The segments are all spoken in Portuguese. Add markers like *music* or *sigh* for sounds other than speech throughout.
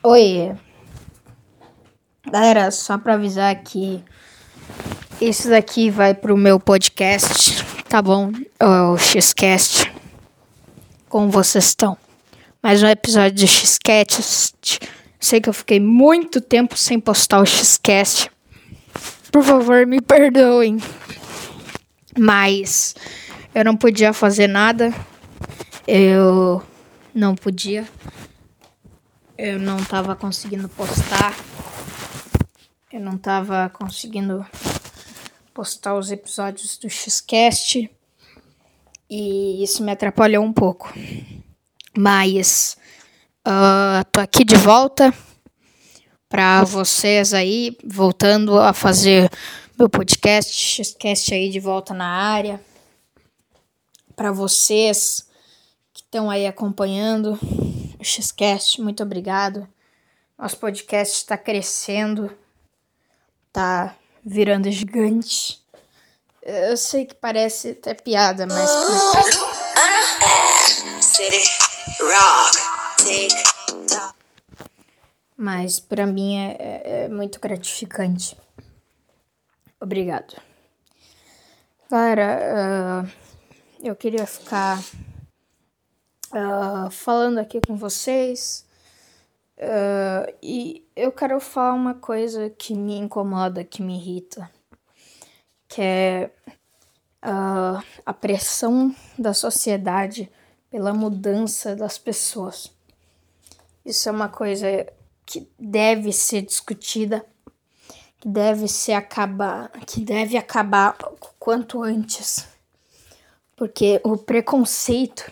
Oi. Galera, só pra avisar que esse daqui vai pro meu podcast, tá bom? O Xcast. Como vocês estão? Mais um episódio de Xcast. Sei que eu fiquei muito tempo sem postar o Xcast. Por favor, me perdoem. Mas eu não podia fazer nada. Eu não podia. Eu não tava conseguindo postar. Eu não tava conseguindo postar os episódios do Xcast. E isso me atrapalhou um pouco. Mas uh, tô aqui de volta para vocês aí, voltando a fazer meu podcast, Xcast aí de volta na área. Para vocês que estão aí acompanhando o Xcast, muito obrigado. Nosso podcast está crescendo, tá virando gigante. Eu sei que parece até piada, mas. Mas para mim é, é, é, muito gratificante. Obrigado. Galera, uh, eu queria ficar uh, falando aqui com vocês. Uh, e eu quero falar uma coisa que me incomoda, que me irrita, que é uh, a pressão da sociedade pela mudança das pessoas. Isso é uma coisa que deve ser discutida, que deve ser acabar, que deve acabar o quanto antes. Porque o preconceito,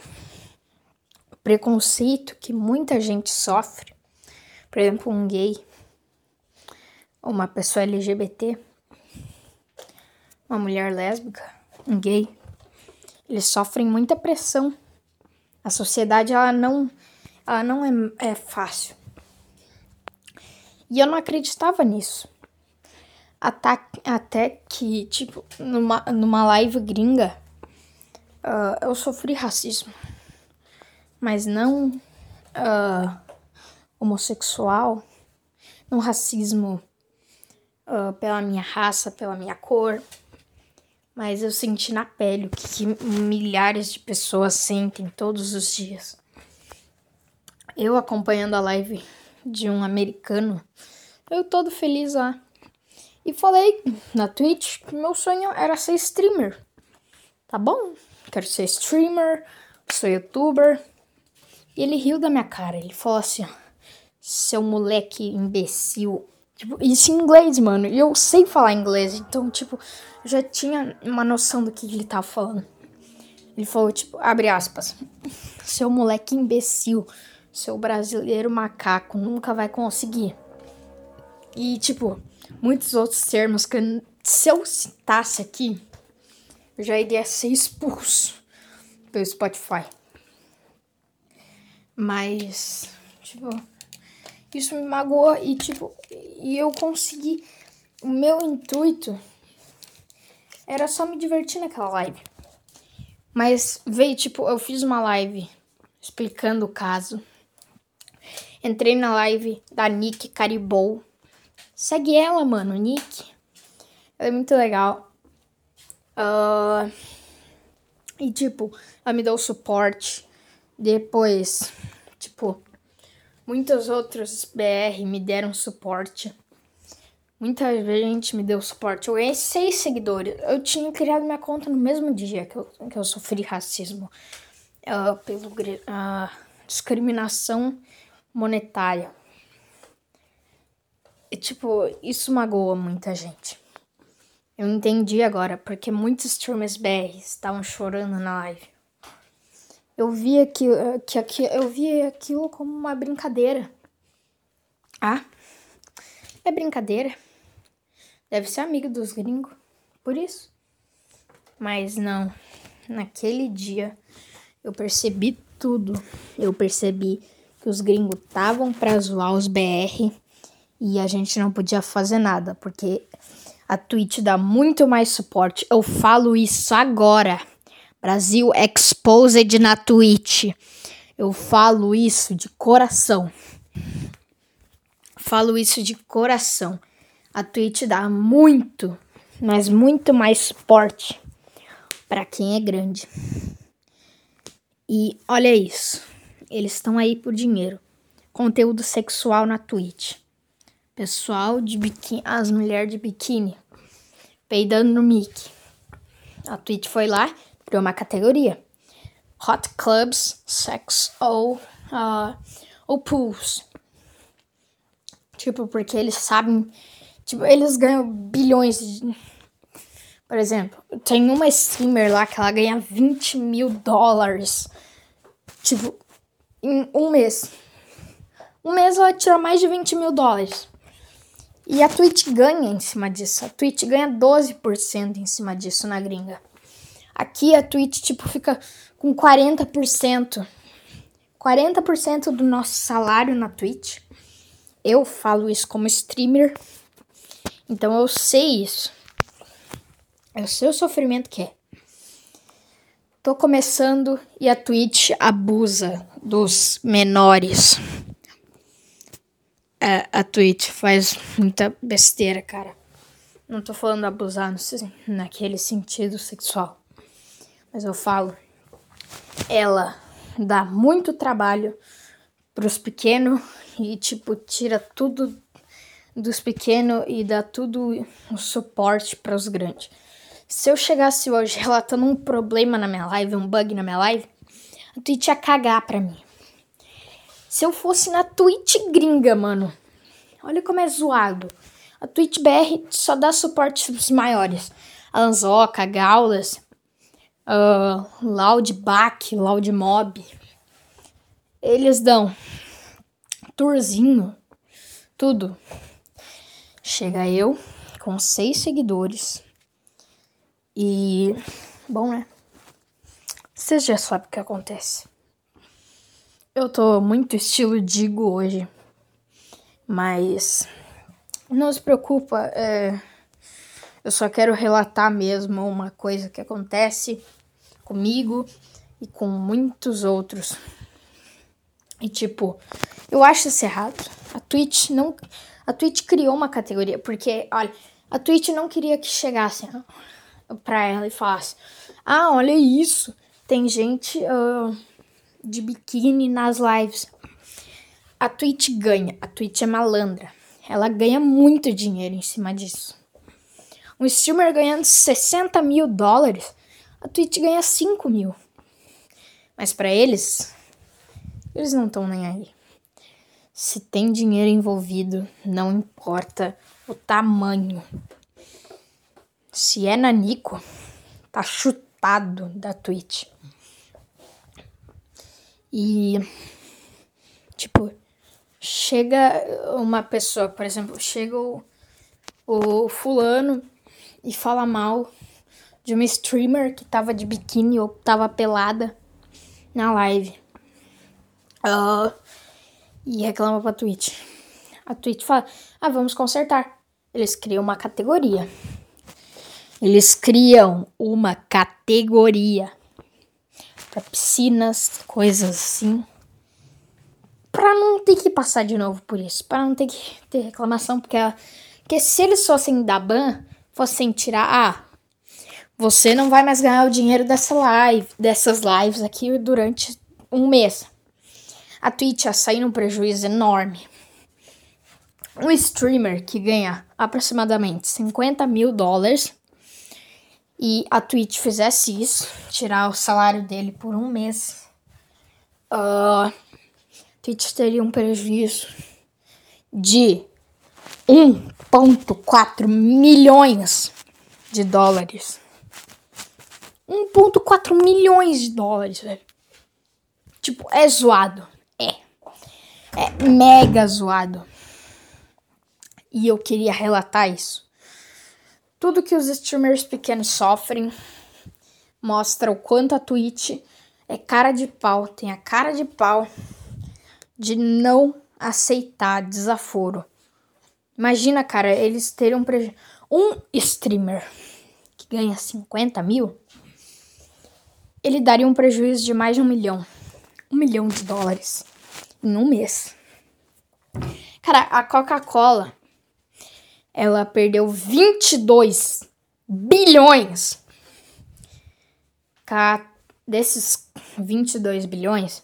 preconceito que muita gente sofre, por exemplo, um gay, uma pessoa LGBT, uma mulher lésbica, um gay, eles sofrem muita pressão. A sociedade ela não, ela não é, é fácil. E eu não acreditava nisso. Até, até que, tipo, numa, numa live gringa, uh, eu sofri racismo. Mas não uh, homossexual, um racismo uh, pela minha raça, pela minha cor, mas eu senti na pele o que, que milhares de pessoas sentem todos os dias. Eu acompanhando a live de um americano, eu todo feliz lá. E falei na Twitch que meu sonho era ser streamer. Tá bom? Quero ser streamer, sou youtuber. Ele riu da minha cara. Ele falou assim: seu moleque imbecil. Tipo, isso em inglês, mano. E eu sei falar inglês, então, tipo, eu já tinha uma noção do que ele tava falando. Ele falou, tipo, abre aspas. *laughs* Seu moleque imbecil, seu brasileiro macaco, nunca vai conseguir. E, tipo, muitos outros termos que se eu citasse aqui, eu já iria ser expulso pelo Spotify. Mas, tipo isso me magoou e tipo, e eu consegui. O meu intuito era só me divertir naquela live. Mas veio, tipo, eu fiz uma live explicando o caso. Entrei na live da Nick Caribou. Segue ela, mano, Nick. Ela é muito legal. Uh, e, tipo, ela me deu suporte. Depois, tipo, Muitos outros BR me deram suporte. Muita gente me deu suporte. Eu ganhei seis seguidores. Eu tinha criado minha conta no mesmo dia que eu, que eu sofri racismo uh, pelo uh, discriminação monetária. E, tipo, isso magoa muita gente. Eu entendi agora porque muitos streamers BR estavam chorando na live eu vi aquilo, que, que, eu vi aquilo como uma brincadeira. Ah, é brincadeira. Deve ser amigo dos gringos, por isso. Mas não, naquele dia eu percebi tudo. Eu percebi que os gringos estavam pra zoar os BR e a gente não podia fazer nada, porque a Twitch dá muito mais suporte. Eu falo isso agora. Brasil Exposed na Twitch. Eu falo isso de coração. falo isso de coração. A Twitch dá muito, mas muito mais suporte para quem é grande. E olha isso. Eles estão aí por dinheiro. Conteúdo sexual na Twitch. Pessoal de biquíni, as mulheres de biquíni peidando no mic. A Twitch foi lá, criou uma categoria. Hot Clubs, Sex ou, uh, ou Pools. Tipo, porque eles sabem. Tipo, eles ganham bilhões de. Por exemplo, tem uma streamer lá que ela ganha 20 mil dólares. Tipo, em um mês. Um mês ela tira mais de 20 mil dólares. E a Twitch ganha em cima disso. A Twitch ganha 12% em cima disso na gringa. Aqui a Twitch, tipo, fica com 40%. 40% do nosso salário na Twitch. Eu falo isso como streamer. Então eu sei isso. Eu sei o sofrimento que é. Tô começando e a Twitch abusa dos menores. É, a Twitch faz muita besteira, cara. Não tô falando abusar no, naquele sentido sexual. Mas eu falo. Ela dá muito trabalho pros pequenos *laughs* e, tipo, tira tudo dos pequenos e dá tudo o suporte para os grandes. Se eu chegasse hoje relatando um problema na minha live, um bug na minha live, a Twitch ia cagar pra mim. Se eu fosse na Twitch gringa, mano, olha como é zoado. A Twitch BR só dá suporte pros maiores. Anzoca, Gaulas, uh, Loudback, Loudmob. Eles dão tourzinho, tudo. Chega eu com seis seguidores. E, bom, né? Vocês já sabem o que acontece. Eu tô muito estilo Digo hoje. Mas não se preocupa, é, eu só quero relatar mesmo uma coisa que acontece comigo e com muitos outros. E tipo, eu acho isso errado. A Twitch não. A Twitch criou uma categoria, porque, olha, a Twitch não queria que chegassem pra ela e falasse: Ah, olha isso, tem gente uh, de biquíni nas lives. A Twitch ganha, a Twitch é malandra. Ela ganha muito dinheiro em cima disso. Um streamer ganhando 60 mil dólares, a Twitch ganha 5 mil. Mas para eles, eles não estão nem aí. Se tem dinheiro envolvido, não importa o tamanho. Se é nanico, tá chutado da Twitch. E tipo, chega uma pessoa, por exemplo, chega o, o fulano e fala mal de uma streamer que tava de biquíni ou tava pelada na live. Uh, e reclama pra Twitch. A Twitch fala: Ah, vamos consertar. Eles criam uma categoria. Eles criam uma categoria para piscinas, coisas assim. Pra não ter que passar de novo por isso. Pra não ter que ter reclamação. Porque, porque se eles fossem dar ban, fossem tirar. Ah, você não vai mais ganhar o dinheiro dessa live, dessas lives aqui durante um mês a Twitch ia sair num prejuízo enorme. Um streamer que ganha aproximadamente 50 mil dólares e a Twitch fizesse isso, tirar o salário dele por um mês, uh, a Twitch teria um prejuízo de 1,4 milhões de dólares. 1,4 milhões de dólares, velho. Tipo, é zoado é mega zoado. E eu queria relatar isso. Tudo que os streamers pequenos sofrem mostra o quanto a Twitch é cara de pau, tem a cara de pau de não aceitar desaforo. Imagina, cara, eles teriam preju... um streamer que ganha 50 mil, ele daria um prejuízo de mais de um milhão. Um milhão de dólares em um mês. Cara, a Coca-Cola, ela perdeu 22 bilhões. Desses 22 bilhões,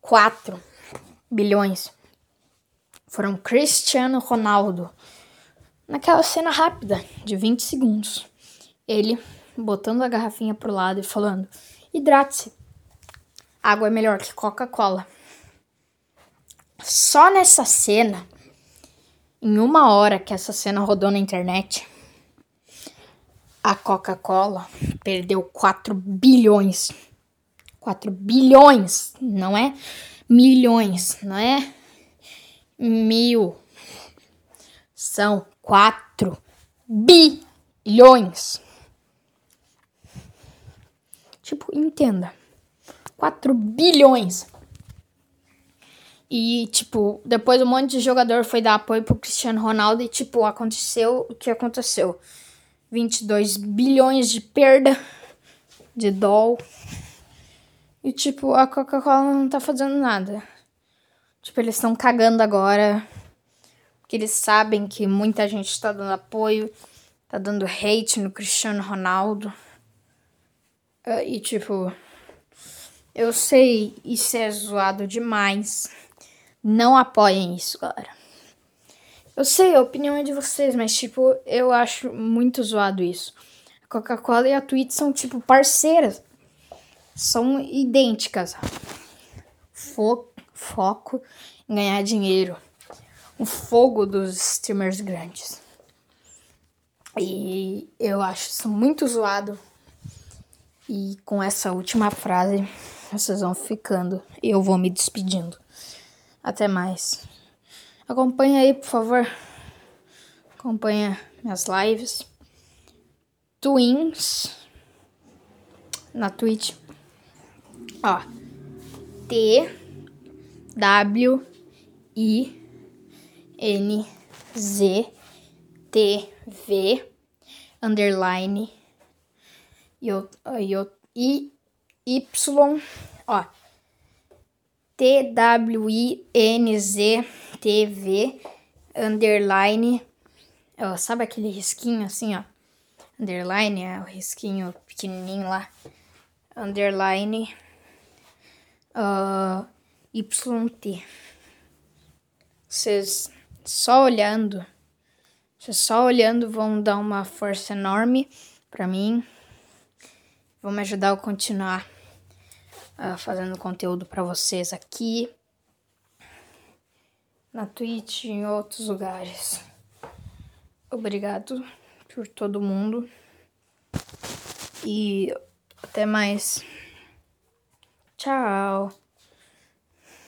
4 bilhões foram Cristiano Ronaldo. Naquela cena rápida de 20 segundos. Ele botando a garrafinha pro lado e falando: hidrate-se. Água é melhor que Coca-Cola. Só nessa cena, em uma hora que essa cena rodou na internet, a Coca-Cola perdeu 4 bilhões. 4 bilhões, não é milhões, não é mil. São 4 bilhões. Tipo, entenda. 4 bilhões. E, tipo, depois um monte de jogador foi dar apoio pro Cristiano Ronaldo e, tipo, aconteceu o que aconteceu. 22 bilhões de perda de doll. E, tipo, a Coca-Cola não tá fazendo nada. Tipo, eles estão cagando agora. Porque eles sabem que muita gente tá dando apoio, tá dando hate no Cristiano Ronaldo. Uh, e, tipo, eu sei isso é zoado demais. Não apoiem isso, galera. Eu sei, a opinião é de vocês, mas, tipo, eu acho muito zoado isso. A Coca-Cola e a Twitch são, tipo, parceiras. São idênticas. Fo foco em ganhar dinheiro. O fogo dos streamers grandes. E eu acho isso muito zoado. E com essa última frase, vocês vão ficando. Eu vou me despedindo. Até mais. Acompanha aí, por favor. Acompanha minhas lives. Twins. Na Twitch. Ó. T. W. I. N. Z. T. V. Underline. I. Y. Ó. T W I N Z T V underline. Ó, sabe aquele risquinho assim, ó? Underline é o risquinho pequenininho lá. Underline uh, YT. Vocês só olhando, vocês só olhando vão dar uma força enorme para mim. Vão me ajudar a continuar uh, fazendo conteúdo para vocês aqui na Twitch e em outros lugares. Obrigado por todo mundo e até mais. Tchau.